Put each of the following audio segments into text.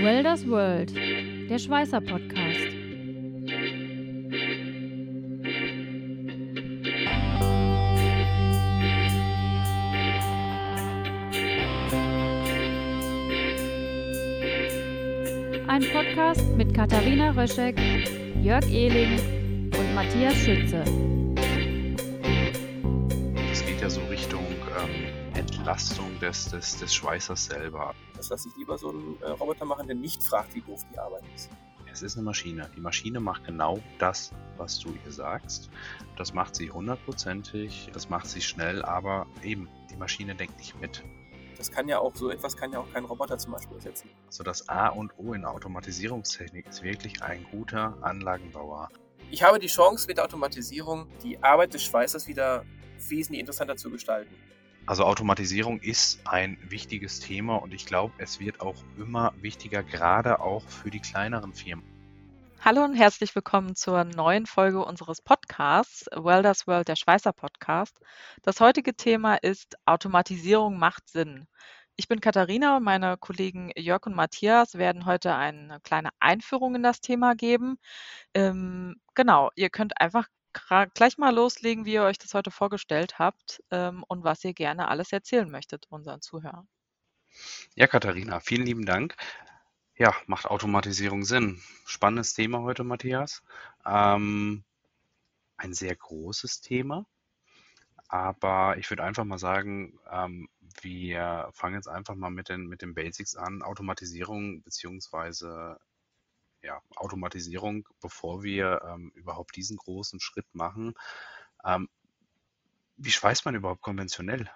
Welders World, der Schweißer Podcast. Ein Podcast mit Katharina Röschek, Jörg Ehling und Matthias Schütze. Es geht ja so Richtung ähm, Entlastung des, des, des Schweißers selber. Das lasse ich lieber so einen äh, Roboter machen, der nicht fragt, wie doof die Arbeit ist. Es ist eine Maschine. Die Maschine macht genau das, was du ihr sagst. Das macht sie hundertprozentig, das macht sie schnell, aber eben, die Maschine denkt nicht mit. Das kann ja auch, so etwas kann ja auch kein Roboter zum Beispiel ersetzen. Also das A und O in der Automatisierungstechnik ist wirklich ein guter Anlagenbauer. Ich habe die Chance, mit der Automatisierung die Arbeit des Schweißers wieder wesentlich interessanter zu gestalten. Also Automatisierung ist ein wichtiges Thema und ich glaube, es wird auch immer wichtiger, gerade auch für die kleineren Firmen. Hallo und herzlich willkommen zur neuen Folge unseres Podcasts, Welders World, der Schweißer Podcast. Das heutige Thema ist Automatisierung macht Sinn. Ich bin Katharina und meine Kollegen Jörg und Matthias werden heute eine kleine Einführung in das Thema geben. Ähm, genau, ihr könnt einfach gleich mal loslegen, wie ihr euch das heute vorgestellt habt ähm, und was ihr gerne alles erzählen möchtet unseren Zuhörern. Ja, Katharina, vielen lieben Dank. Ja, macht Automatisierung Sinn? Spannendes Thema heute, Matthias. Ähm, ein sehr großes Thema, aber ich würde einfach mal sagen, ähm, wir fangen jetzt einfach mal mit den, mit den Basics an. Automatisierung beziehungsweise ja, Automatisierung, bevor wir ähm, überhaupt diesen großen Schritt machen. Ähm, wie schweißt man überhaupt konventionell?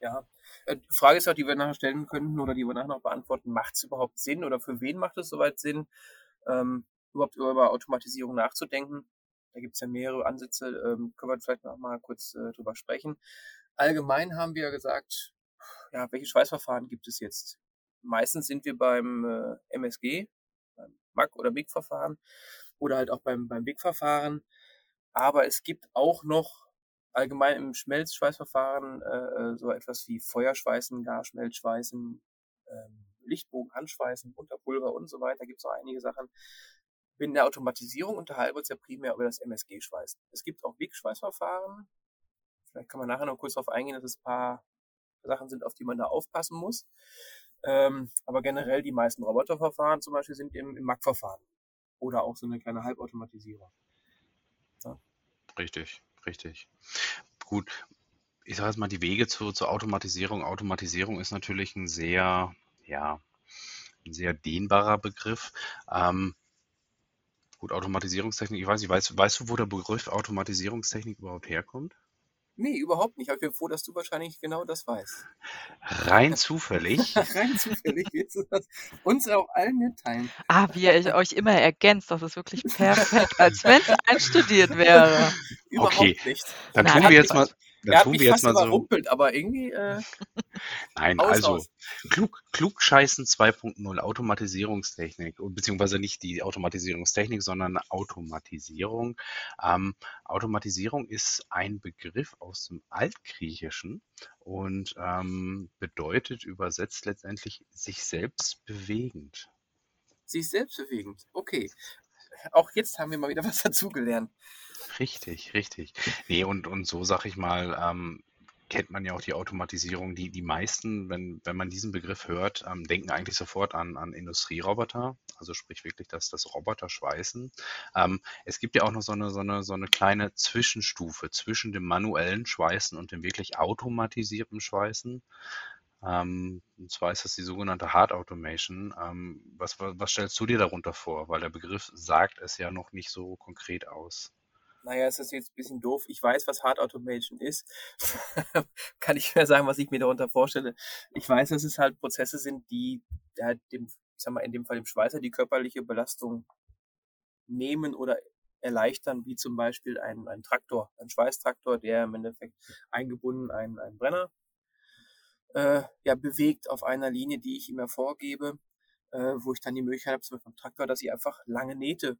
Ja, äh, die Frage ist auch, die wir nachher stellen könnten oder die wir nachher noch beantworten, macht es überhaupt Sinn oder für wen macht es soweit Sinn, ähm, überhaupt über Automatisierung nachzudenken? Da gibt es ja mehrere Ansätze, ähm, können wir vielleicht noch mal kurz äh, drüber sprechen. Allgemein haben wir gesagt, ja, welche Schweißverfahren gibt es jetzt? Meistens sind wir beim äh, MSG, MAC- oder MIG-Verfahren oder halt auch beim, beim WIG-Verfahren. Aber es gibt auch noch allgemein im Schmelzschweißverfahren äh, so etwas wie Feuerschweißen, Garschmelzschweißen, ähm, Lichtbogen, Handschweißen, Unterpulver und so weiter. Gibt es noch einige Sachen. In der Automatisierung unterhalten wir uns ja primär über das MSG-Schweißen. Es gibt auch WIG-Schweißverfahren. Vielleicht kann man nachher noch kurz darauf eingehen, dass es ein paar Sachen sind, auf die man da aufpassen muss. Ähm, aber generell die meisten Roboterverfahren zum Beispiel sind im, im MAC-Verfahren. Oder auch so eine kleine Halbautomatisierung. Ja. Richtig, richtig. Gut. Ich sage jetzt mal die Wege zu, zur Automatisierung. Automatisierung ist natürlich ein sehr, ja, ein sehr dehnbarer Begriff. Ähm, gut, Automatisierungstechnik, ich weiß nicht, weißt, weißt du, wo der Begriff Automatisierungstechnik überhaupt herkommt? Nee, überhaupt nicht. Aber ich bin froh, dass du wahrscheinlich genau das weißt. Rein zufällig. Rein zufällig willst du das uns auch allen mitteilen. Ah, wie ihr euch immer ergänzt, das ist wirklich perfekt, als wenn es einstudiert wäre. Überhaupt Okay. nicht. Dann Na, tun hat wir jetzt mal, dann Er hat tun mich wir jetzt fast mal so. überrumpelt, aber irgendwie, äh, Nein, Aus, also aus. Klug, Klugscheißen 2.0, Automatisierungstechnik, beziehungsweise nicht die Automatisierungstechnik, sondern Automatisierung. Ähm, Automatisierung ist ein Begriff aus dem Altgriechischen und ähm, bedeutet übersetzt letztendlich sich selbst bewegend. sich selbstbewegend. Okay. Auch jetzt haben wir mal wieder was dazugelernt. Richtig, richtig. Nee, und, und so sag ich mal, ähm, kennt man ja auch die Automatisierung. Die, die meisten, wenn, wenn man diesen Begriff hört, ähm, denken eigentlich sofort an, an Industrieroboter, also sprich wirklich das, das Roboter schweißen. Ähm, es gibt ja auch noch so eine, so, eine, so eine kleine Zwischenstufe zwischen dem manuellen Schweißen und dem wirklich automatisierten Schweißen. Ähm, und zwar ist das die sogenannte Hard Automation. Ähm, was, was, was stellst du dir darunter vor? Weil der Begriff sagt es ja noch nicht so konkret aus. Naja, ist jetzt ein bisschen doof. Ich weiß, was Hard Automation ist. Kann ich mehr sagen, was ich mir darunter vorstelle. Ich weiß, dass es halt Prozesse sind, die halt dem, sag mal, in dem Fall dem Schweißer die körperliche Belastung nehmen oder erleichtern, wie zum Beispiel ein, ein Traktor, ein Schweißtraktor, der im Endeffekt eingebunden einen, einen Brenner äh, ja, bewegt auf einer Linie, die ich ihm ja vorgebe, äh, wo ich dann die Möglichkeit habe, zum Beispiel beim Traktor, dass ich einfach lange Nähte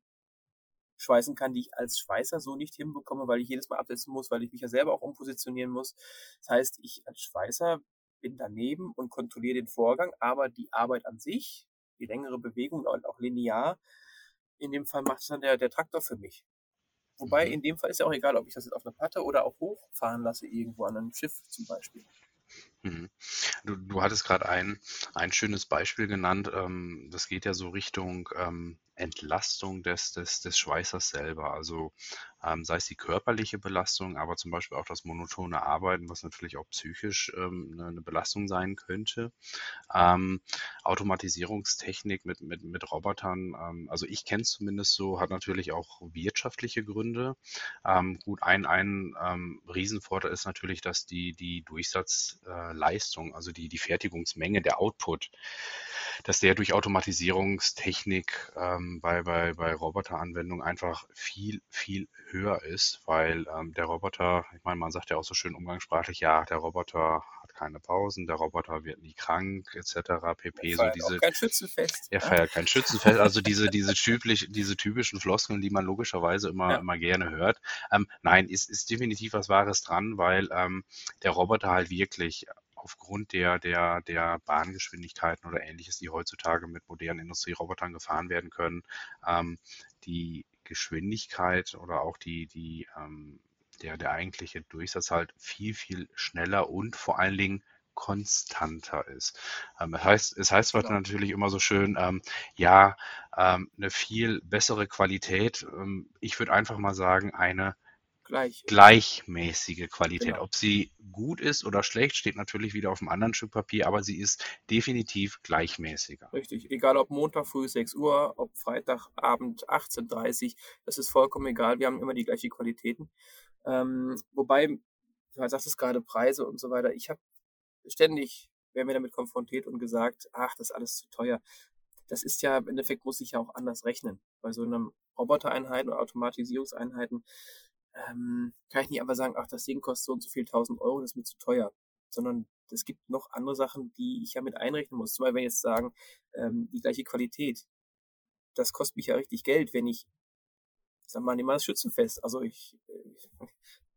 schweißen kann, die ich als Schweißer so nicht hinbekomme, weil ich jedes Mal absetzen muss, weil ich mich ja selber auch umpositionieren muss. Das heißt, ich als Schweißer bin daneben und kontrolliere den Vorgang, aber die Arbeit an sich die längere Bewegung und auch linear. In dem Fall macht es dann der, der Traktor für mich. Wobei Mhm. in dem Fall ist ja auch egal, ob ich das jetzt auf einer Platte oder auch hochfahren lasse, irgendwo an einem Schiff zum Beispiel. Mhm. Du, du hattest gerade ein, ein schönes Beispiel genannt. Ähm, das geht ja so Richtung ähm, Entlastung des, des, des Schweißers selber. Also ähm, sei es die körperliche Belastung, aber zum Beispiel auch das monotone Arbeiten, was natürlich auch psychisch ähm, eine, eine Belastung sein könnte. Ähm, Automatisierungstechnik mit, mit, mit Robotern, ähm, also ich kenne es zumindest so, hat natürlich auch wirtschaftliche Gründe. Ähm, gut, ein, ein ähm, Riesenvorteil ist natürlich, dass die, die Durchsatzleistung, also die, die Fertigungsmenge, der Output, dass der durch Automatisierungstechnik ähm, bei, bei, bei Roboteranwendungen einfach viel, viel höher ist, weil ähm, der Roboter, ich meine, man sagt ja auch so schön umgangssprachlich, ja, der Roboter hat keine Pausen, der Roboter wird nie krank, etc. pp. Er So feiert diese, auch kein Schützenfest. er feiert kein Schützenfest, also diese, diese, typisch, diese typischen Floskeln, die man logischerweise immer, Ja. immer gerne hört. Ähm, nein, ist, ist definitiv was Wahres dran, weil ähm, der Roboter halt wirklich aufgrund der, der, der Bahngeschwindigkeiten oder ähnliches, die heutzutage mit modernen Industrierobotern gefahren werden können, ähm, die Geschwindigkeit oder auch die, die, ähm, der, der eigentliche Durchsatz halt viel, viel schneller und vor allen Dingen konstanter ist. Ähm, das heißt, es heißt zwar Genau. natürlich immer so schön, ähm, ja, ähm, eine viel bessere Qualität. Ähm, ich würde einfach mal sagen, eine Gleich. gleichmäßige Qualität. Genau. Ob sie gut ist oder schlecht, steht natürlich wieder auf einem anderen Stück Papier, aber sie ist definitiv gleichmäßiger. Richtig. Egal ob Montag früh 6 Uhr, ob Freitagabend 18.30 Uhr, das ist vollkommen egal. Wir haben immer die gleichen Qualitäten. Ähm, wobei, du sagst es gerade Preise und so weiter. Ich habe ständig, werden wir damit konfrontiert und gesagt, ach, das ist alles zu teuer. Das ist ja, im Endeffekt muss ich ja auch anders rechnen. Bei so einem Robotereinheiten oder Automatisierungseinheiten ähm, kann ich nicht einfach sagen, ach, das Ding kostet so und so viel tausend Euro, das ist mir zu teuer. Sondern es gibt noch andere Sachen, die ich ja mit einrechnen muss. Zum Beispiel, wenn wir jetzt sagen, ähm, die gleiche Qualität, das kostet mich ja richtig Geld, wenn ich, sag mal, nehmen wir das Schützenfest. Also ich, ich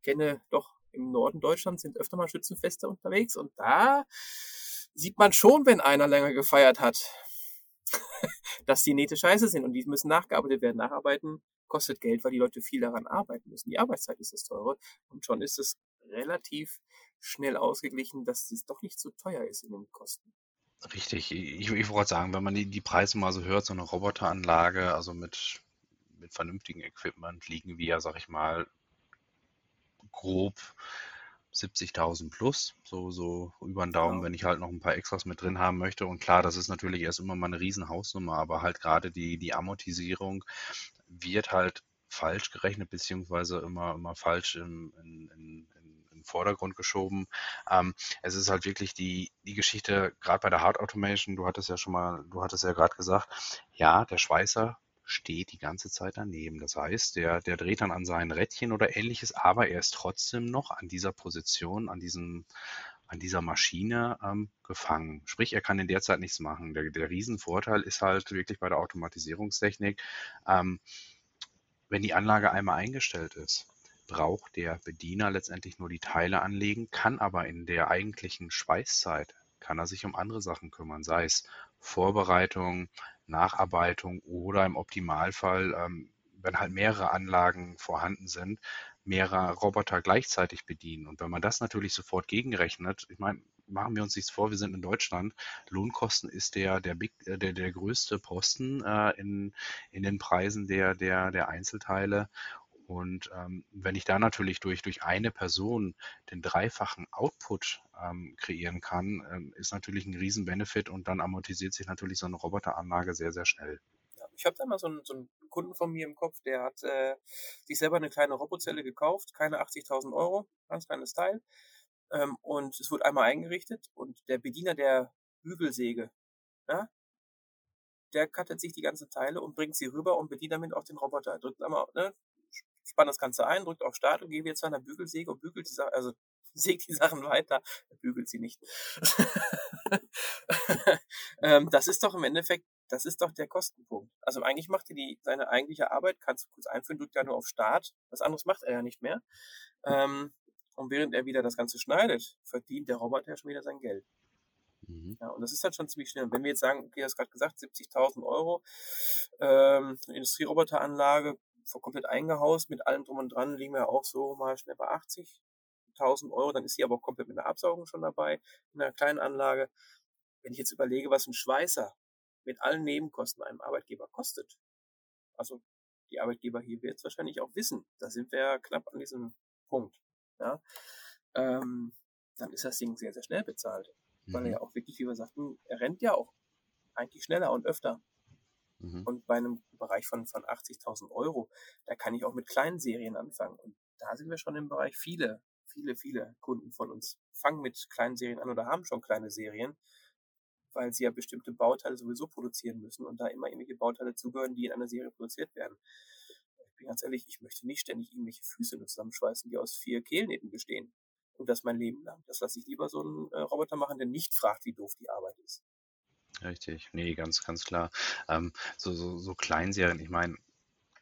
kenne doch im Norden Deutschlands sind öfter mal Schützenfeste unterwegs und da sieht man schon, wenn einer länger gefeiert hat, dass die Nähte scheiße sind und die müssen nachgearbeitet werden. Nacharbeiten kostet Geld, weil die Leute viel daran arbeiten müssen. Die Arbeitszeit ist das teure und schon ist es relativ schnell ausgeglichen, dass es doch nicht so teuer ist in den Kosten. Richtig. Ich, ich wollte sagen, wenn man die, die Preise mal so hört, so eine Roboteranlage, also mit, mit vernünftigem Equipment, liegen wir, sag ich mal, grob 70.000 plus, so, so über den Daumen, Genau. wenn ich halt noch ein paar Extras mit drin haben möchte. Und klar, das ist natürlich erst immer mal eine riesen Hausnummer, aber halt gerade die, die Amortisierung wird halt falsch gerechnet, beziehungsweise immer, immer falsch im, in, in, in, in Vordergrund geschoben. Ähm, es ist halt wirklich die, die Geschichte, gerade bei der Hard Automation, du hattest ja schon mal, du hattest ja gerade gesagt, ja, der Schweißer steht die ganze Zeit daneben. Das heißt, der, der dreht dann an seinen Rädchen oder ähnliches, aber er ist trotzdem noch an dieser Position, an diesem, an dieser Maschine ähm, gefangen. Sprich, er kann in der Zeit nichts machen. Der, der Riesenvorteil ist halt wirklich bei der Automatisierungstechnik, ähm, wenn die Anlage einmal eingestellt ist, braucht der Bediener letztendlich nur die Teile anlegen, kann aber in der eigentlichen Schweißzeit, kann er sich um andere Sachen kümmern, sei es Vorbereitung, Nacharbeitung oder im Optimalfall, ähm, wenn halt mehrere Anlagen vorhanden sind, mehrere Roboter gleichzeitig bedienen. Und wenn man das natürlich sofort gegenrechnet, ich meine, machen wir uns nichts vor, wir sind in Deutschland, Lohnkosten ist der, der, Big, äh, der, der größte Posten äh, in, in den Preisen der, der, der Einzelteile. Und ähm, wenn ich da natürlich durch, durch eine Person den dreifachen Output ähm, kreieren kann, ähm, ist natürlich ein Riesen-Benefit und dann amortisiert sich natürlich so eine Roboteranlage sehr, sehr schnell. Ich habe da mal so einen, so einen Kunden von mir im Kopf, der hat äh, sich selber eine kleine Robozelle gekauft, keine 80.000 Euro, ganz kleines Teil. Ähm, und es wurde einmal eingerichtet und der Bediener der Bügelsäge, ja, der cuttet sich die ganzen Teile und bringt sie rüber und bedient damit auch den Roboter. Er drückt einmal, ne, spannt das Ganze ein, drückt auf Start und geht jetzt zu einer Bügelsäge und bügelt die Sachen, also sägt die Sachen weiter, er bügelt sie nicht. ähm, das ist doch im Endeffekt, das ist doch der Kostenpunkt. Also eigentlich macht er die, seine eigentliche Arbeit, kannst du kurz einführen, drückt er nur auf Start, was anderes macht er ja nicht mehr. Ähm, und während er wieder das Ganze schneidet, verdient der Roboter ja schon wieder sein Geld. Mhm. Ja, und das ist halt schon ziemlich schnell. wenn wir jetzt sagen, okay, du hast gerade gesagt, 70.000 Euro, ähm, Industrieroboteranlage, komplett eingehaust, mit allem drum und dran, liegen wir auch so mal schnell bei 80.000 Euro, dann ist sie aber auch komplett mit der Absaugung schon dabei, in einer kleinen Anlage. Wenn ich jetzt überlege, was ein Schweißer mit allen Nebenkosten einem Arbeitgeber kostet, also die Arbeitgeber hier wird es wahrscheinlich auch wissen, da sind wir ja knapp an diesem Punkt, ja, ähm, dann ist das Ding sehr, sehr schnell bezahlt. Mhm. Weil er ja auch wirklich, wie wir sagten, er rennt ja auch eigentlich schneller und öfter. Mhm. Und bei einem Bereich von, von 80.000 Euro, da kann ich auch mit kleinen Serien anfangen. Und da sind wir schon im Bereich viele, viele, viele Kunden von uns fangen mit kleinen Serien an oder haben schon kleine Serien, weil sie ja bestimmte Bauteile sowieso produzieren müssen und da immer irgendwelche Bauteile zugehören, die in einer Serie produziert werden. Ich bin ganz ehrlich, ich möchte nicht ständig irgendwelche Füße zusammenschweißen, die aus vier Kehlnähten bestehen. Und das mein Leben lang. Das lasse ich lieber so einen äh, Roboter machen, der nicht fragt, wie doof die Arbeit ist. Richtig, nee, ganz, ganz klar. Ähm, so, so, so Kleinserien, ich meine,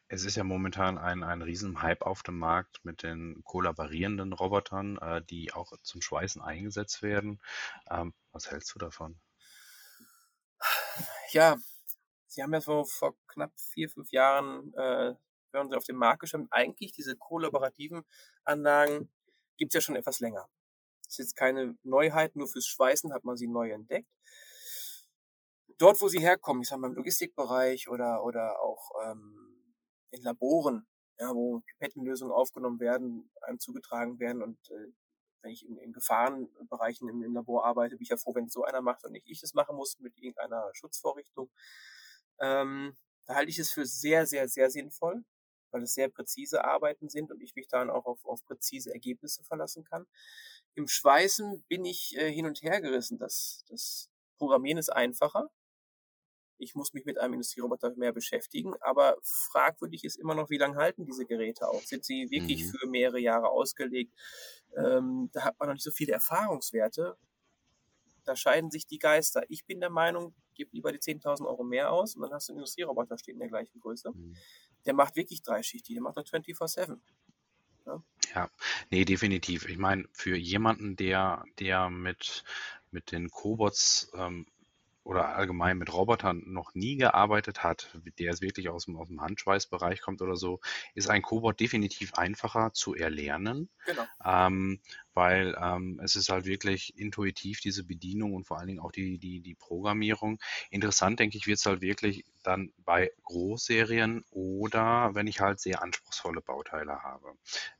es ist ja momentan ein, ein Riesenhype auf dem Markt mit den kollaborierenden Robotern, äh, die auch zum Schweißen eingesetzt werden. Ähm, was hältst du davon? Ja, sie haben ja so vor knapp vier, fünf Jahren, äh, wenn sie auf den Markt geschaut, eigentlich diese kollaborativen Anlagen gibt es ja schon etwas länger. Das ist jetzt keine Neuheit, nur fürs Schweißen hat man sie neu entdeckt. Dort, wo sie herkommen, ich sag mal im Logistikbereich oder, oder auch ähm, in Laboren, ja, wo Pipettenlösungen aufgenommen werden, einem zugetragen werden und äh, wenn ich in, in Gefahrenbereichen im, im, Labor arbeite, bin ich ja froh, wenn so einer macht und nicht ich das machen muss mit irgendeiner Schutzvorrichtung. Ähm, da halte ich es für sehr, sehr, sehr sinnvoll, weil es sehr präzise Arbeiten sind und ich mich dann auch auf, auf präzise Ergebnisse verlassen kann. Im Schweißen bin ich äh, hin und her gerissen. Das, das Programmieren ist einfacher. Ich muss mich mit einem Industrieroboter mehr beschäftigen, aber fragwürdig ist immer noch, wie lange halten diese Geräte auch? Sind sie wirklich mhm. für mehrere Jahre ausgelegt? Ähm, da hat man noch nicht so viele Erfahrungswerte. Da scheiden sich die Geister. Ich bin der Meinung, gib lieber die 10.000 Euro mehr aus und dann hast du einen Industrieroboter stehen in der gleichen Größe. Mhm der macht wirklich drei Schichten, der macht da 24-7. Ja. ja, nee, definitiv. Ich meine, für jemanden, der, der mit, mit den Cobots ähm, oder allgemein mit Robotern noch nie gearbeitet hat, der es wirklich aus dem, aus dem Handschweißbereich kommt oder so, ist ein Cobot definitiv einfacher zu erlernen, genau. ähm, weil ähm, es ist halt wirklich intuitiv, diese Bedienung und vor allen Dingen auch die, die, die Programmierung. Interessant, denke ich, wird es halt wirklich dann bei Großserien oder wenn ich halt sehr anspruchsvolle Bauteile habe,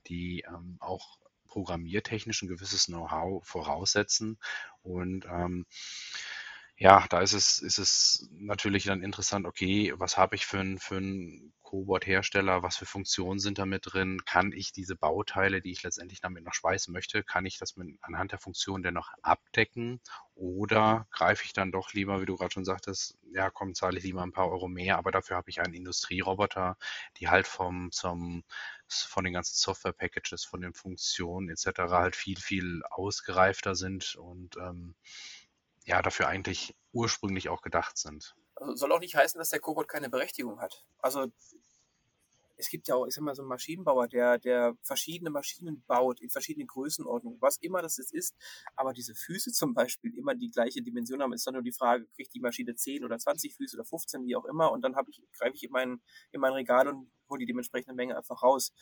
die ähm, auch programmiertechnisch ein gewisses Know-how voraussetzen und ähm, ja, da ist es, ist es natürlich dann interessant, okay, was habe ich für einen für Cobot-Hersteller, was für Funktionen sind da mit drin? Kann ich diese Bauteile, die ich letztendlich damit noch schweißen möchte, kann ich das mit, anhand der Funktion dennoch abdecken? Oder greife ich dann doch lieber, wie du gerade schon sagtest, ja, komm, zahle ich lieber ein paar Euro mehr, aber dafür habe ich einen Industrieroboter, die halt vom, zum, von den ganzen Software-Packages, von den Funktionen etc. halt viel, viel ausgereifter sind und ähm, ja dafür eigentlich ursprünglich auch gedacht sind. Soll auch nicht heißen, dass der Cobot keine Berechtigung hat. Also es gibt ja auch, ich sag mal, so einen Maschinenbauer, der, der verschiedene Maschinen baut in verschiedenen Größenordnungen, was immer das jetzt ist. Aber diese Füße zum Beispiel immer die gleiche Dimension haben, ist dann nur die Frage, kriegt die Maschine 10 oder 20 Füße oder 15, wie auch immer. Und dann habe ich, greife ich in mein, in mein Regal und hole die dementsprechende Menge einfach raus.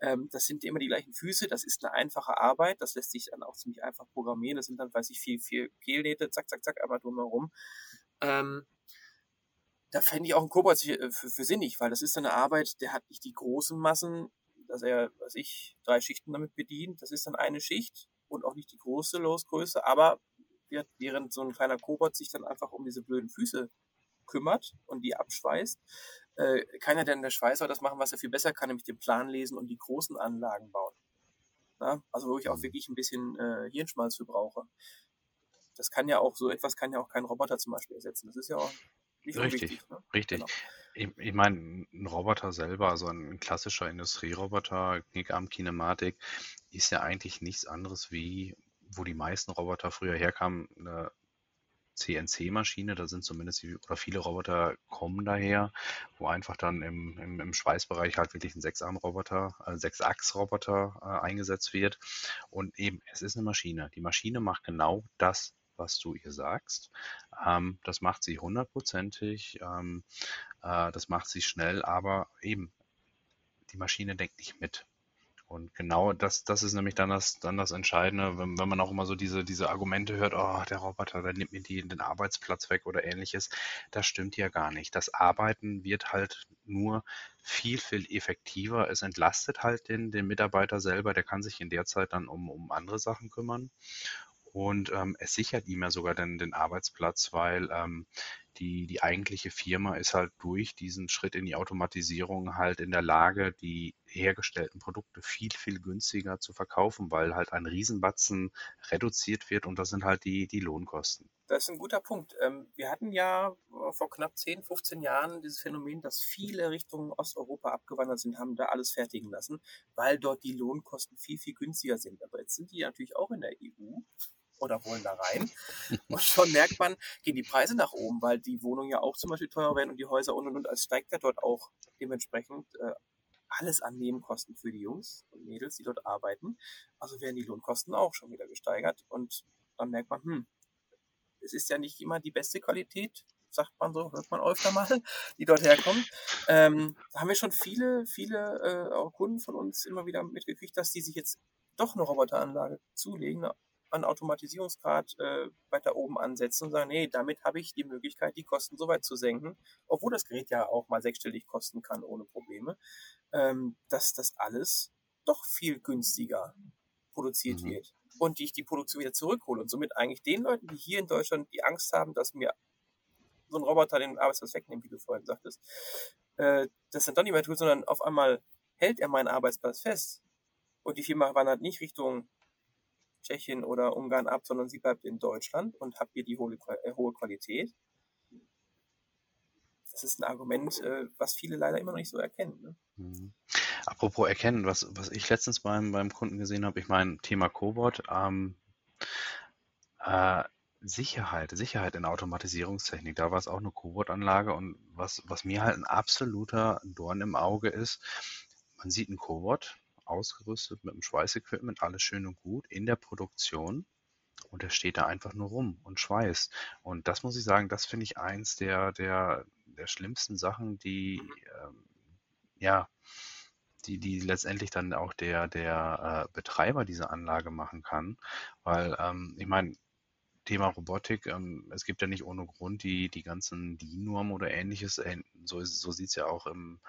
Ähm, das sind immer die gleichen Füße, das ist eine einfache Arbeit, das lässt sich dann auch ziemlich einfach programmieren. Das sind dann, weiß ich, vier, vier Kehlnähte, zack, zack, zack, einmal drumherum. Ähm, da fände ich auch einen Kobold für, für, sinnig, weil das ist eine Arbeit, der hat nicht die großen Massen, dass er, weiß ich, drei Schichten damit bedient. Das ist dann eine Schicht und auch nicht die große Losgröße, aber während so ein kleiner Kobold sich dann einfach um diese blöden Füße kümmert und die abschweißt, äh, kann er denn der Schweißer das machen, was er viel besser kann, nämlich den Plan lesen und die großen Anlagen bauen. Na? Also wo ich auch mhm. wirklich ein bisschen äh, Hirnschmalz für brauche. Das kann ja auch, so etwas kann ja auch kein Roboter zum Beispiel ersetzen. Das ist ja auch nicht richtig, wichtig, ne? richtig. Genau. Ich, ich meine, ein Roboter selber, also ein klassischer Industrieroboter, Knickarm Kinematik, ist ja eigentlich nichts anderes wie, wo die meisten Roboter früher herkamen, eine CNC-Maschine, da sind zumindest die, oder viele Roboter kommen daher, wo einfach dann im, im, im Schweißbereich halt wirklich ein Sechsarm-Roboter, äh, Sechsachs-Roboter äh, eingesetzt wird. Und eben, es ist eine Maschine. Die Maschine macht genau das, was du ihr sagst. Ähm, das macht sie hundertprozentig, ähm, äh, das macht sie schnell, aber eben, die Maschine denkt nicht mit. Und genau das, das ist nämlich dann das, dann das Entscheidende, wenn, wenn man auch immer so diese, diese Argumente hört, oh, der Roboter, der nimmt mir die, den Arbeitsplatz weg oder ähnliches. Das stimmt ja gar nicht. Das Arbeiten wird halt nur viel, viel effektiver. Es entlastet halt den, den Mitarbeiter selber, der kann sich in der Zeit dann um, um andere Sachen kümmern. Und ähm, es sichert ihm ja sogar den, den Arbeitsplatz, weil ähm, die, die eigentliche Firma ist halt durch diesen Schritt in die Automatisierung halt in der Lage, die hergestellten Produkte viel, viel günstiger zu verkaufen, weil halt ein Riesenbatzen reduziert wird und das sind halt die, die Lohnkosten. Das ist ein guter Punkt. Ähm, wir hatten ja vor knapp 10, 15 Jahren dieses Phänomen, dass viele Richtung Osteuropa abgewandert sind, haben da alles fertigen lassen, weil dort die Lohnkosten viel, viel günstiger sind. Aber jetzt sind die natürlich auch in der EU oder wollen da rein. Und schon merkt man, gehen die Preise nach oben, weil die Wohnungen ja auch zum Beispiel teurer werden und die Häuser und und und. Also steigt ja dort auch dementsprechend äh, alles an Nebenkosten für die Jungs und Mädels, die dort arbeiten. Also werden die Lohnkosten auch schon wieder gesteigert. Und dann merkt man, hm, es ist ja nicht immer die beste Qualität, sagt man so, hört man öfter mal, die dort herkommen. Ähm, da haben wir schon viele, viele äh, auch Kunden von uns immer wieder mitgekriegt, dass die sich jetzt doch eine Roboteranlage zulegen, an Automatisierungsgrad äh, weiter oben ansetzen und sagen, nee, damit habe ich die Möglichkeit, die Kosten so weit zu senken, obwohl das Gerät ja auch mal sechsstellig kosten kann ohne Probleme, ähm, dass das alles doch viel günstiger produziert mhm. wird und die ich die Produktion wieder zurückhole und somit eigentlich den Leuten, die hier in Deutschland die Angst haben, dass mir so ein Roboter den Arbeitsplatz wegnimmt, wie du vorhin sagtest, äh, das dann doch nicht mehr tut, sondern auf einmal hält er meinen Arbeitsplatz fest und die Firma wandert nicht Richtung Tschechien oder Ungarn ab, sondern sie bleibt in Deutschland und hat hier die hohe, äh, hohe Qualität. Das ist ein Argument, äh, was viele leider immer noch nicht so erkennen. Ne? Mhm. Apropos erkennen, was, was ich letztens beim, beim Kunden gesehen habe, ich meine, Thema Cobot, ähm, äh, Sicherheit, Sicherheit in Automatisierungstechnik, da war es auch eine Cobot-Anlage und was, was mir halt ein absoluter Dorn im Auge ist, man sieht einen Cobot, ausgerüstet mit dem Schweißequipment, alles schön und gut in der Produktion. Und er steht da einfach nur rum und schweißt. Und das muss ich sagen, das finde ich eins der, der, der schlimmsten Sachen, die, ähm, ja, die, die letztendlich dann auch der, der äh, Betreiber dieser Anlage machen kann. Weil, ähm, ich meine, Thema Robotik, ähm, es gibt ja nicht ohne Grund die, die ganzen DIN-Normen oder ähnliches. Äh, so, so sieht es ja auch im,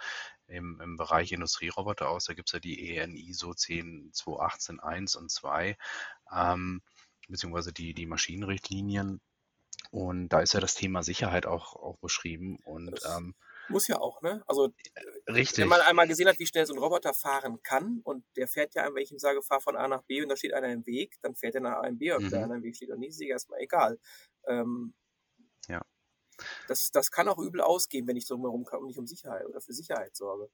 im, im Bereich Industrieroboter aus. Da gibt es ja die EN ISO 10218.1 und 2, ähm, beziehungsweise die, die Maschinenrichtlinien. Und da ist ja das Thema Sicherheit auch, auch beschrieben. Und ähm, muss ja auch, ne? Also, Richtig. wenn man einmal gesehen hat, wie schnell so ein Roboter fahren kann und der fährt ja, wenn ich ihm sage, fahr von A nach B und da steht einer im Weg, dann fährt er nach A und B, ob mhm. der einer im Weg steht oder nicht, ist erstmal egal. Ähm, ja. Das, das kann auch übel ausgehen, wenn ich so herum und nicht um Sicherheit oder für Sicherheit sorge.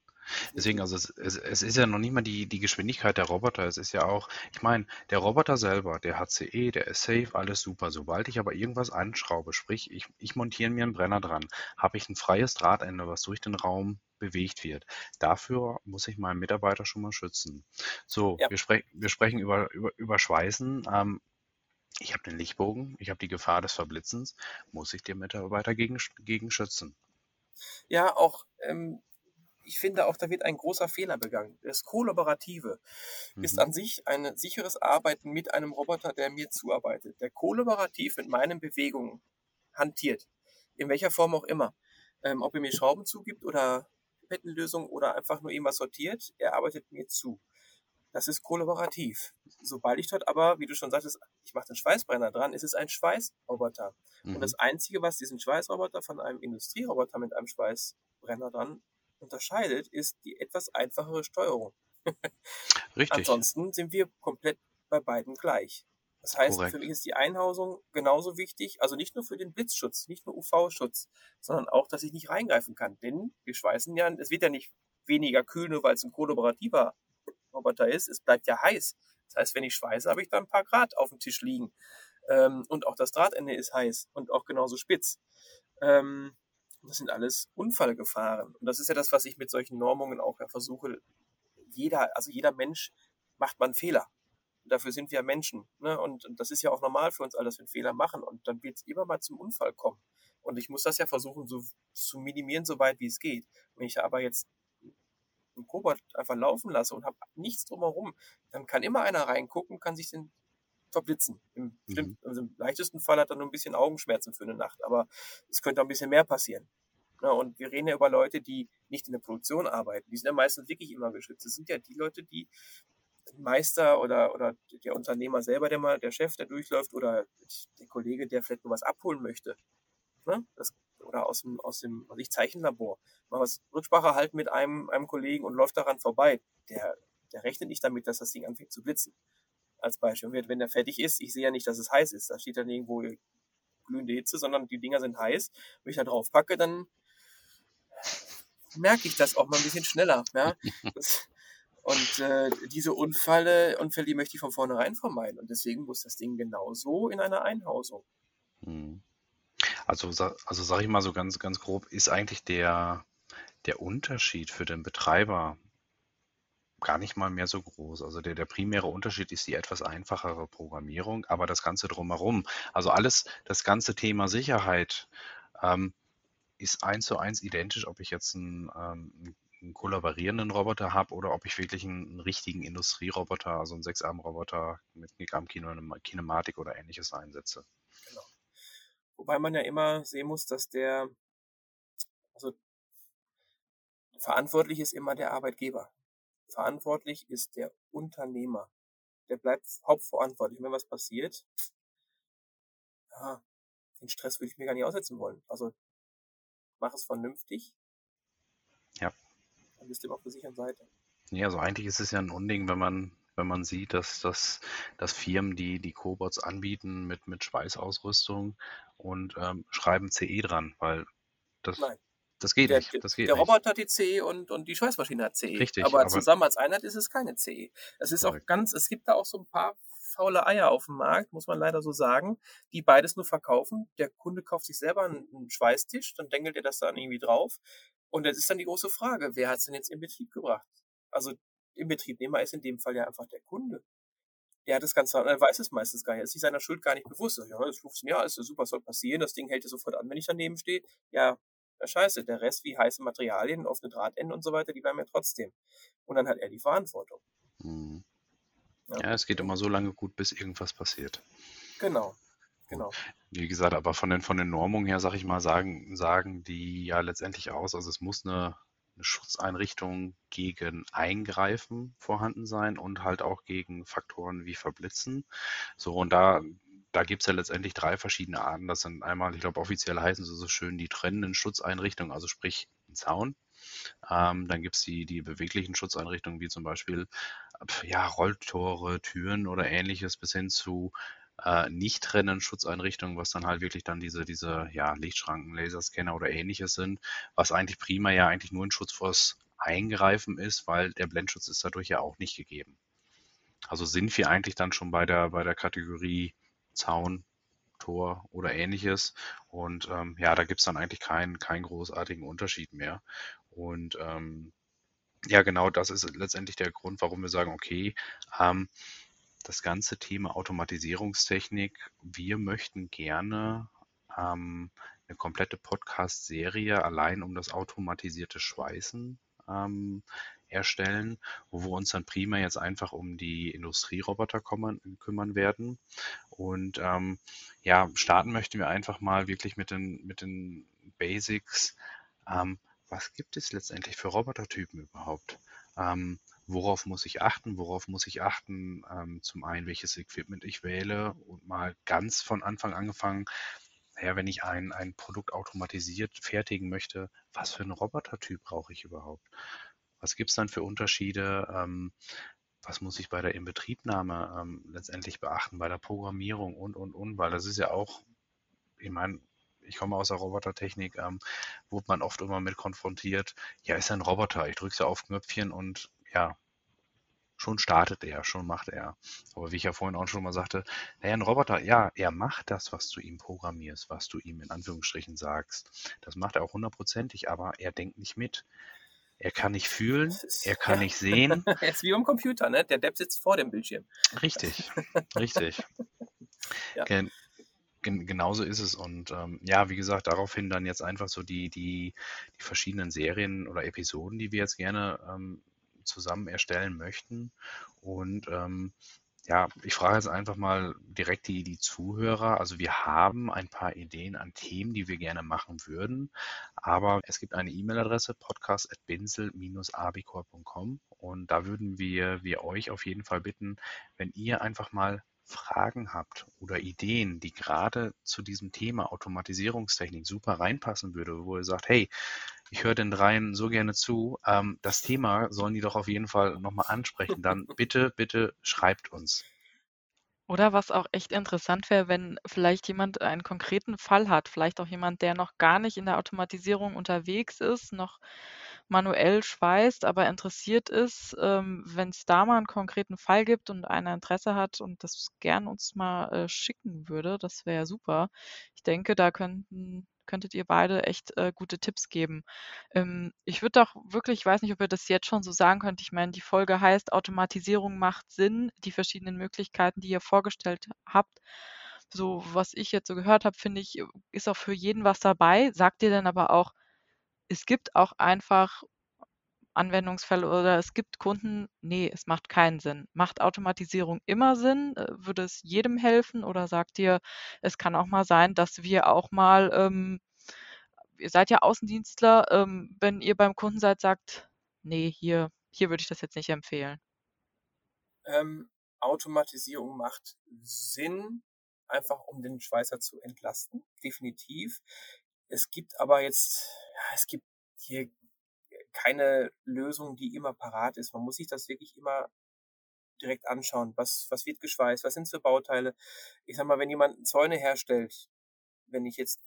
Deswegen, also es, es, es, ist ja noch nicht mal die, die Geschwindigkeit der Roboter. Es ist ja auch, ich meine, der Roboter selber, der hat CE, der ist safe, alles super. Sobald ich aber irgendwas anschraube, sprich, ich, ich montiere mir einen Brenner dran, habe ich ein freies Drahtende, was durch den Raum bewegt wird. Dafür muss ich meinen Mitarbeiter schon mal schützen. So, ja. wir, sprech, wir sprechen über, über, über Schweißen. Ähm, ich habe den Lichtbogen, ich habe die Gefahr des Verblitzens, muss ich den Mitarbeiter gegen, gegen schützen. Ja, auch, ähm, ich finde auch, da wird ein großer Fehler begangen. Das Kollaborative mhm. ist an sich ein sicheres Arbeiten mit einem Roboter, der mir zuarbeitet. Der kollaborativ mit meinen Bewegungen hantiert. In welcher Form auch immer. Ähm, ob er mir Schrauben zugibt oder Pettenlösung oder einfach nur irgendwas sortiert, er arbeitet mir zu. Das ist kollaborativ. Sobald ich dort aber, wie du schon sagtest, ich mache den Schweißbrenner dran, ist es ein Schweißroboter. Mhm. Und das Einzige, was diesen Schweißroboter von einem Industrieroboter mit einem Schweißbrenner dran unterscheidet, ist die etwas einfachere Steuerung. Richtig. Ansonsten sind wir komplett bei beiden gleich. Das heißt, Korrekt. für mich ist die Einhausung genauso wichtig, also nicht nur für den Blitzschutz, nicht nur UV-Schutz, sondern auch, dass ich nicht reingreifen kann. Denn wir schweißen ja, es wird ja nicht weniger kühl, nur weil es ein kollaborativer Roboter ist, es bleibt ja heiß. Das heißt, wenn ich schweiße, habe ich da ein paar Grad auf dem Tisch liegen. Ähm, und auch das Drahtende ist heiß und auch genauso spitz. Ähm, das sind alles Unfallgefahren. Und das ist ja das, was ich mit solchen Normungen auch ja versuche. Jeder, also jeder Mensch macht man Fehler. dafür sind wir Menschen. Ne? Und, und das ist ja auch normal für uns alle, dass wir Fehler machen. Und dann wird es immer mal zum Unfall kommen. Und ich muss das ja versuchen, so zu minimieren, so weit wie es geht. Wenn ich aber jetzt einen Cobot einfach laufen lasse und habe nichts drumherum, dann kann immer einer reingucken, kann sich den verblitzen. Im, mhm. also Im, leichtesten Fall hat er nur ein bisschen Augenschmerzen für eine Nacht, aber es könnte auch ein bisschen mehr passieren. Ja, und wir reden ja über Leute, die nicht in der Produktion arbeiten. Die sind ja meistens wirklich immer geschützt. Das sind ja die Leute, die Meister oder, oder der Unternehmer selber, der mal, der Chef, der durchläuft, oder der Kollege, der vielleicht nur was abholen möchte. Ne? Das, oder aus dem, aus dem, was ich Zeichenlabor. Mal was Rücksprache halten mit einem, einem Kollegen und läuft daran vorbei. Der, der rechnet nicht damit, dass das Ding anfängt zu blitzen als Beispiel. Und wenn der fertig ist, ich sehe ja nicht, dass es heiß ist. Da steht dann irgendwo glühende Hitze, sondern die Dinger sind heiß. Wenn ich da drauf packe, dann merke ich das auch mal ein bisschen schneller. Ja? und äh, diese Unfälle, Unfälle, die möchte ich von vornherein vermeiden. Und deswegen muss das Ding genauso in einer Einhausung. Hm. Also, also sage ich mal so ganz, ganz grob, ist eigentlich der, der Unterschied für den Betreiber gar nicht mal mehr so groß. Also der, der primäre Unterschied ist die etwas einfachere Programmierung, aber das Ganze drumherum, also alles, das ganze Thema Sicherheit ähm, ist eins zu eins identisch, ob ich jetzt einen, ähm, einen kollaborierenden Roboter habe oder ob ich wirklich einen, einen richtigen Industrieroboter, also einen Sechsarm-Roboter mit Kinematik oder ähnliches einsetze. Genau. Wobei man ja immer sehen muss, dass der, also verantwortlich ist immer der Arbeitgeber. Verantwortlich ist der Unternehmer. Der bleibt hauptverantwortlich. Wenn was passiert, ja, den Stress würde ich mir gar nicht aussetzen wollen. Also mach es vernünftig. Ja. Dann bist du immer auf der sicheren Seite. Ja, also eigentlich ist es ja ein Unding, wenn man, wenn man sieht, dass, dass, dass Firmen, die die Cobots anbieten mit, mit Schweißausrüstung und ähm, schreiben CE dran, weil das, Nein. Das geht der, nicht. Das geht der Roboter hat die CE und, und die Schweißmaschine hat CE. Richtig. Aber, aber zusammen als Einheit ist es keine CE. Es ist korrekt. auch ganz, es gibt da auch so ein paar faule Eier auf dem Markt, muss man leider so sagen, die beides nur verkaufen. Der Kunde kauft sich selber einen, einen Schweißtisch, dann dengelt er das dann irgendwie drauf. Und das ist dann die große Frage, wer hat es denn jetzt in Betrieb gebracht? Also im Betriebnehmer ist in dem Fall ja einfach der Kunde. Der hat das Ganze, er weiß es meistens gar nicht, er ist sich seiner Schuld gar nicht bewusst. Ja, das funktioniert, alles super, soll passieren, das Ding hält ja sofort an, wenn ich daneben stehe. Ja, scheiße. Der Rest, wie heiße Materialien, offene Drahtenden und so weiter, die bleiben ja trotzdem. Und dann hat er die Verantwortung. Mhm. Ja. ja, es geht immer so lange gut, bis irgendwas passiert. Genau. Genau. Wie gesagt, aber von den, von den Normungen her, sag ich mal, sagen, sagen die ja letztendlich aus, also es muss eine, eine Schutzeinrichtung gegen Eingreifen vorhanden sein und halt auch gegen Faktoren wie Verblitzen. So, und da da gibt es ja letztendlich drei verschiedene Arten. Das sind einmal, ich glaube, offiziell heißen sie so schön die trennenden Schutzeinrichtungen, also sprich ein Zaun. Ähm, dann gibt es die, die beweglichen Schutzeinrichtungen, wie zum Beispiel ja, Rolltore, Türen oder ähnliches, bis hin zu äh, nicht trennenden Schutzeinrichtungen, was dann halt wirklich dann diese, diese ja, Lichtschranken, Laserscanner oder ähnliches sind, was eigentlich prima ja eigentlich nur ein Schutz vors Eingreifen ist, weil der Blendschutz ist dadurch ja auch nicht gegeben. Also sind wir eigentlich dann schon bei der, bei der Kategorie Zaun, Tor oder ähnliches. Und ähm, ja, da gibt es dann eigentlich keinen, keinen großartigen Unterschied mehr. Und ähm, ja, genau das ist letztendlich der Grund, warum wir sagen, okay, ähm, das ganze Thema Automatisierungstechnik, wir möchten gerne ähm, eine komplette Podcast-Serie allein um das automatisierte Schweißen ähm, erstellen, wo wir uns dann primär jetzt einfach um die Industrieroboter kümmern, kümmern werden. Und ähm, ja, starten möchten wir einfach mal wirklich mit den, mit den Basics. Ähm, was gibt es letztendlich für Robotertypen überhaupt? Ähm, worauf muss ich achten? Worauf muss ich achten? Ähm, zum einen, welches Equipment ich wähle und mal ganz von Anfang angefangen. Ja, wenn ich ein, ein Produkt automatisiert fertigen möchte, was für einen Robotertyp brauche ich überhaupt? Was gibt es dann für Unterschiede? Ähm, was muss ich bei der Inbetriebnahme ähm, letztendlich beachten, bei der Programmierung und, und, und, weil das ist ja auch, ich meine, ich komme aus der Robotertechnik, ähm, wurde man oft immer mit konfrontiert, ja, ist ein Roboter, ich drücke ja auf Knöpfchen und ja, schon startet er, schon macht er. Aber wie ich ja vorhin auch schon mal sagte, naja, ein Roboter, ja, er macht das, was du ihm programmierst, was du ihm in Anführungsstrichen sagst. Das macht er auch hundertprozentig, aber er denkt nicht mit er kann nicht fühlen, ist, er kann ja. nicht sehen. er ist wie am Computer, ne? Der Depp sitzt vor dem Bildschirm. Richtig, richtig. Ja. Gen gen genauso ist es. Und ähm, ja, wie gesagt, daraufhin dann jetzt einfach so die, die, die verschiedenen Serien oder Episoden, die wir jetzt gerne ähm, zusammen erstellen möchten. Und ähm, ja, ich frage jetzt einfach mal direkt die, die Zuhörer. Also wir haben ein paar Ideen an Themen, die wir gerne machen würden, aber es gibt eine E-Mail-Adresse podcast.binsel-abicor.com und da würden wir, wir euch auf jeden Fall bitten, wenn ihr einfach mal Fragen habt oder Ideen, die gerade zu diesem Thema Automatisierungstechnik super reinpassen würde, wo ihr sagt, hey, ich höre den dreien so gerne zu, ähm, das Thema sollen die doch auf jeden Fall nochmal ansprechen, dann bitte, bitte schreibt uns. Oder was auch echt interessant wäre, wenn vielleicht jemand einen konkreten Fall hat, vielleicht auch jemand, der noch gar nicht in der Automatisierung unterwegs ist, noch manuell schweißt, aber interessiert ist, ähm, wenn es da mal einen konkreten Fall gibt und einer Interesse hat und das gern uns mal äh, schicken würde, das wäre super. Ich denke, da könnten könntet ihr beide echt äh, gute Tipps geben. Ähm, ich würde doch wirklich, ich weiß nicht, ob ihr das jetzt schon so sagen könnt. Ich meine, die Folge heißt Automatisierung macht Sinn, die verschiedenen Möglichkeiten, die ihr vorgestellt habt. So, was ich jetzt so gehört habe, finde ich, ist auch für jeden was dabei. Sagt ihr dann aber auch, es gibt auch einfach Anwendungsfälle oder es gibt Kunden, nee, es macht keinen Sinn. Macht Automatisierung immer Sinn? Äh, würde es jedem helfen? Oder sagt ihr, es kann auch mal sein, dass wir auch mal, ähm, ihr seid ja Außendienstler, ähm, wenn ihr beim Kunden seid, sagt, nee, hier, hier würde ich das jetzt nicht empfehlen. Ähm, Automatisierung macht Sinn, einfach um den Schweißer zu entlasten, definitiv. Es gibt aber jetzt, ja, es gibt hier keine Lösung, die immer parat ist. Man muss sich das wirklich immer direkt anschauen. Was, was wird geschweißt? Was sind für Bauteile? Ich sag mal, wenn jemand Zäune herstellt, wenn ich jetzt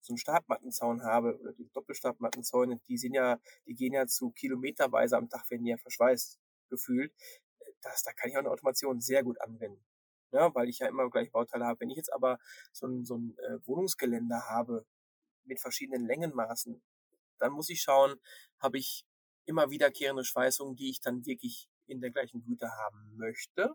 so einen Stabmattenzaun habe oder die Doppelstabmattenzäune, die sind ja, die gehen ja zu kilometerweise am Tag, werden die ja verschweißt gefühlt. Das, da kann ich auch eine Automation sehr gut anwenden. Ja, weil ich ja immer gleich Bauteile habe. Wenn ich jetzt aber so ein, so ein äh, Wohnungsgeländer habe mit verschiedenen Längenmaßen, dann muss ich schauen, habe ich immer wiederkehrende Schweißungen, die ich dann wirklich in der gleichen Güte haben möchte.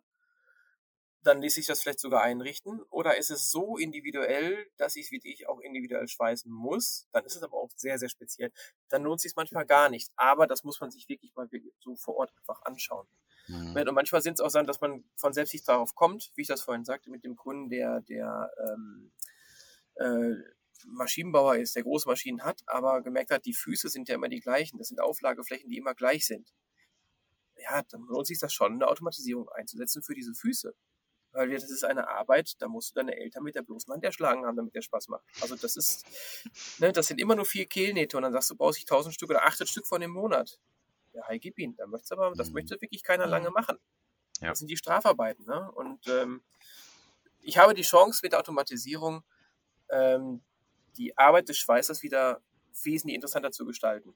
Dann ließ sich das vielleicht sogar einrichten. Oder ist es so individuell, dass ich es wirklich auch individuell schweißen muss? Dann ist es aber auch sehr, sehr speziell. Dann lohnt es sich manchmal gar nicht. Aber das muss man sich wirklich mal so vor Ort einfach anschauen. Mhm. Und manchmal sind es auch Sachen, dass man von selbst nicht darauf kommt, wie ich das vorhin sagte, mit dem Kunden, der, der ähm, äh, Maschinenbauer ist, der große Maschinen hat, aber gemerkt hat, die Füße sind ja immer die gleichen. Das sind Auflageflächen, die immer gleich sind. Ja, dann lohnt sich das schon, eine Automatisierung einzusetzen für diese Füße. Weil das ist eine Arbeit, da musst du deine Eltern mit der bloßen Hand erschlagen haben, damit der Spaß macht. Also das ist, ne, das sind immer nur vier Kehlnähte und dann sagst du, baust ich tausend Stück oder achtet Stück von dem Monat. Ja, hi, gib ihn. Da möchtest aber, das mhm. möchte wirklich keiner lange mhm. machen. Ja. Das sind die Strafarbeiten. Ne? Und ähm, ich habe die Chance mit der Automatisierung, ähm, die Arbeit des Schweißers wieder wesentlich interessanter zu gestalten.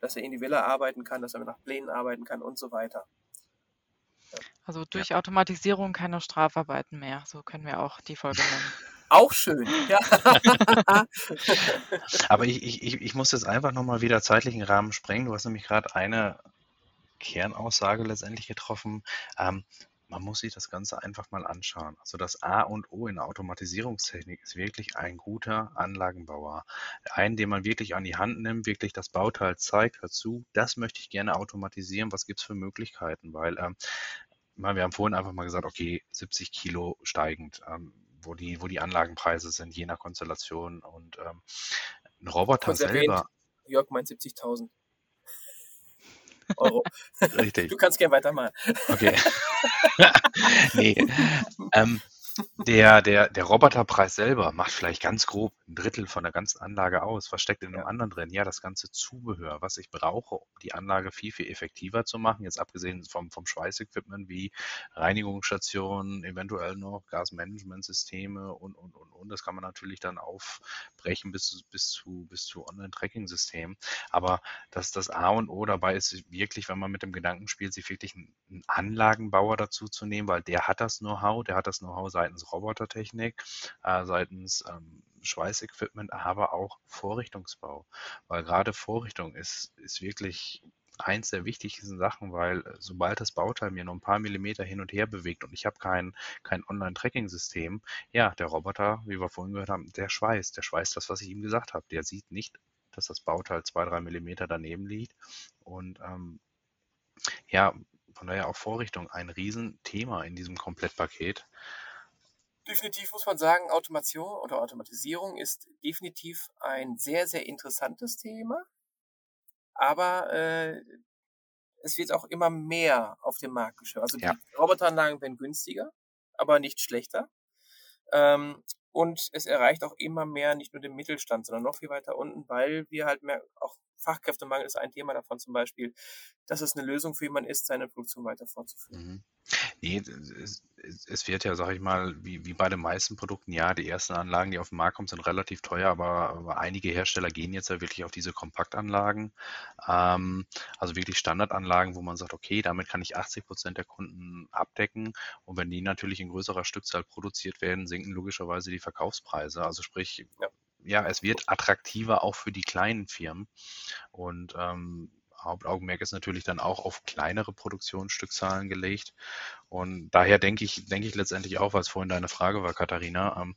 Dass er individueller arbeiten kann, dass er nach Plänen arbeiten kann und so weiter. Ja. Also durch ja. Automatisierung keine Strafarbeiten mehr. So können wir auch die Folge nennen. Auch schön, ja. Aber ich, ich, ich muss jetzt einfach nochmal wieder zeitlichen Rahmen sprengen. Du hast nämlich gerade eine Kernaussage letztendlich getroffen. Ähm, man muss sich das Ganze einfach mal anschauen. Also das A und O in der Automatisierungstechnik ist wirklich ein guter Anlagenbauer. Einen, den man wirklich an die Hand nimmt, wirklich das Bauteil zeigt, hört zu, das möchte ich gerne automatisieren, was gibt es für Möglichkeiten? Weil ähm, wir haben vorhin einfach mal gesagt, okay, 70 Kilo steigend, ähm, wo, die, wo die Anlagenpreise sind, je nach Konstellation. Und ähm, ein Roboter selber. Erwähnt, Jörg meint 70.000. Euro. Richtig. Du kannst gerne weitermachen. Okay. nee. Ähm, der, der, der Roboterpreis selber macht vielleicht ganz grob ein Drittel von der ganzen Anlage aus. Was steckt in einem ja. anderen drin? Ja, das ganze Zubehör, was ich brauche, um die Anlage viel, viel effektiver zu machen. Jetzt abgesehen vom, vom Schweißequipment wie Reinigungsstationen, eventuell noch Gasmanagementsysteme und, und, und, und. Das kann man natürlich dann aufbrechen bis, bis zu, bis zu Online-Tracking-Systemen. Aber das, das A und O dabei ist wirklich, wenn man mit dem Gedanken spielt, sich wirklich einen Anlagenbauer dazu zu nehmen, weil der hat das Know-how, der hat das Know-how sei seitens Robotertechnik, äh, seitens ähm, Schweißequipment, aber auch Vorrichtungsbau. Weil gerade Vorrichtung ist, ist wirklich eins der wichtigsten Sachen, weil äh, sobald das Bauteil mir nur ein paar Millimeter hin und her bewegt und ich habe kein, kein Online-Tracking-System, ja, der Roboter, wie wir vorhin gehört haben, der schweißt, der schweißt das, was ich ihm gesagt habe. Der sieht nicht, dass das Bauteil zwei, drei Millimeter daneben liegt. Und ähm, ja, von daher auch Vorrichtung ein Riesenthema in diesem Komplettpaket. Definitiv muss man sagen, Automation oder Automatisierung ist definitiv ein sehr, sehr interessantes Thema. Aber äh, es wird auch immer mehr auf dem Markt gestellt. Also Ja. die Roboteranlagen werden günstiger, aber nicht schlechter. Ähm, und es erreicht auch immer mehr nicht nur den Mittelstand, sondern noch viel weiter unten, weil wir halt mehr, auch Fachkräftemangel ist ein Thema davon zum Beispiel, dass es eine Lösung für jemanden ist, seine Produktion weiter fortzuführen. Mhm. Nee, es, es- es wird ja, sag ich mal, wie, wie bei den meisten Produkten, ja, die ersten Anlagen, die auf den Markt kommen, sind relativ teuer, aber, aber einige Hersteller gehen jetzt ja wirklich auf diese Kompaktanlagen. Ähm, also wirklich Standardanlagen, wo man sagt, okay, damit kann ich 80 Prozent der Kunden abdecken. Und wenn die natürlich in größerer Stückzahl produziert werden, sinken logischerweise die Verkaufspreise. Also sprich, Ja. ja, es wird attraktiver auch für die kleinen Firmen. Und ähm, Hauptaugenmerk ist natürlich dann auch auf kleinere Produktionsstückzahlen gelegt. Und daher denke ich, denke ich letztendlich auch, was vorhin deine Frage war, Katharina, ähm,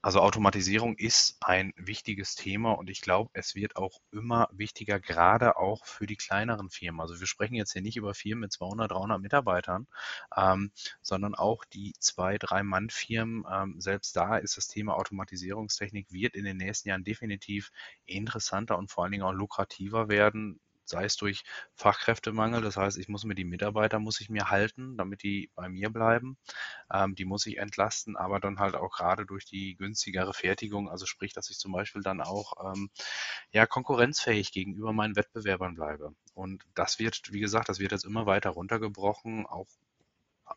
also Automatisierung ist ein wichtiges Thema und ich glaube, es wird auch immer wichtiger, gerade auch für die kleineren Firmen. Also wir sprechen jetzt hier nicht über Firmen mit 200, 300 Mitarbeitern, ähm, sondern auch die zwei, drei Mann-Firmen. Ähm, selbst da ist das Thema Automatisierungstechnik wird in den nächsten Jahren definitiv interessanter und vor allen Dingen auch lukrativer werden sei es durch Fachkräftemangel, das heißt, ich muss mir die Mitarbeiter muss ich mir halten, damit die bei mir bleiben. Ähm, die muss ich entlasten, aber dann halt auch gerade durch die günstigere Fertigung, also sprich, dass ich zum Beispiel dann auch ähm, ja konkurrenzfähig gegenüber meinen Wettbewerbern bleibe. Und das wird, wie gesagt, das wird jetzt immer weiter runtergebrochen, auch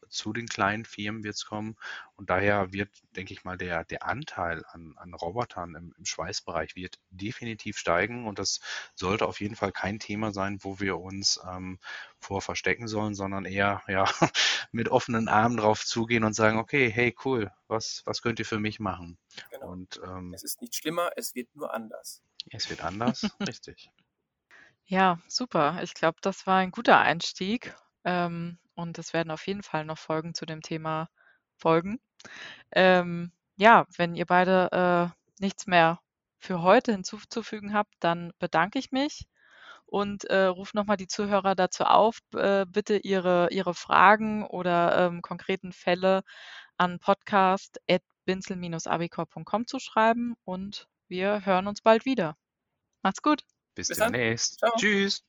zu den kleinen Firmen wird es kommen. Und daher wird, denke ich mal, der, der Anteil an, an Robotern im, im Schweißbereich wird definitiv steigen. Und das sollte auf jeden Fall kein Thema sein, wo wir uns ähm, vor verstecken sollen, sondern eher ja, mit offenen Armen drauf zugehen und sagen, okay, hey, cool, was, was könnt ihr für mich machen? Genau. Und ähm, Es ist nicht schlimmer, es wird nur anders. es wird anders, richtig. Ja, super. Ich glaube, das war ein guter Einstieg. Ähm, und es werden auf jeden Fall noch Folgen zu dem Thema folgen. Ähm, ja, wenn ihr beide äh, nichts mehr für heute hinzuzufügen habt, dann bedanke ich mich und äh, rufe nochmal die Zuhörer dazu auf, äh, bitte ihre, ihre Fragen oder ähm, konkreten Fälle an podcast.binzel-abicor.com zu schreiben und wir hören uns bald wieder. Macht's gut. Bis Bis dann. demnächst. Ciao. Tschüss.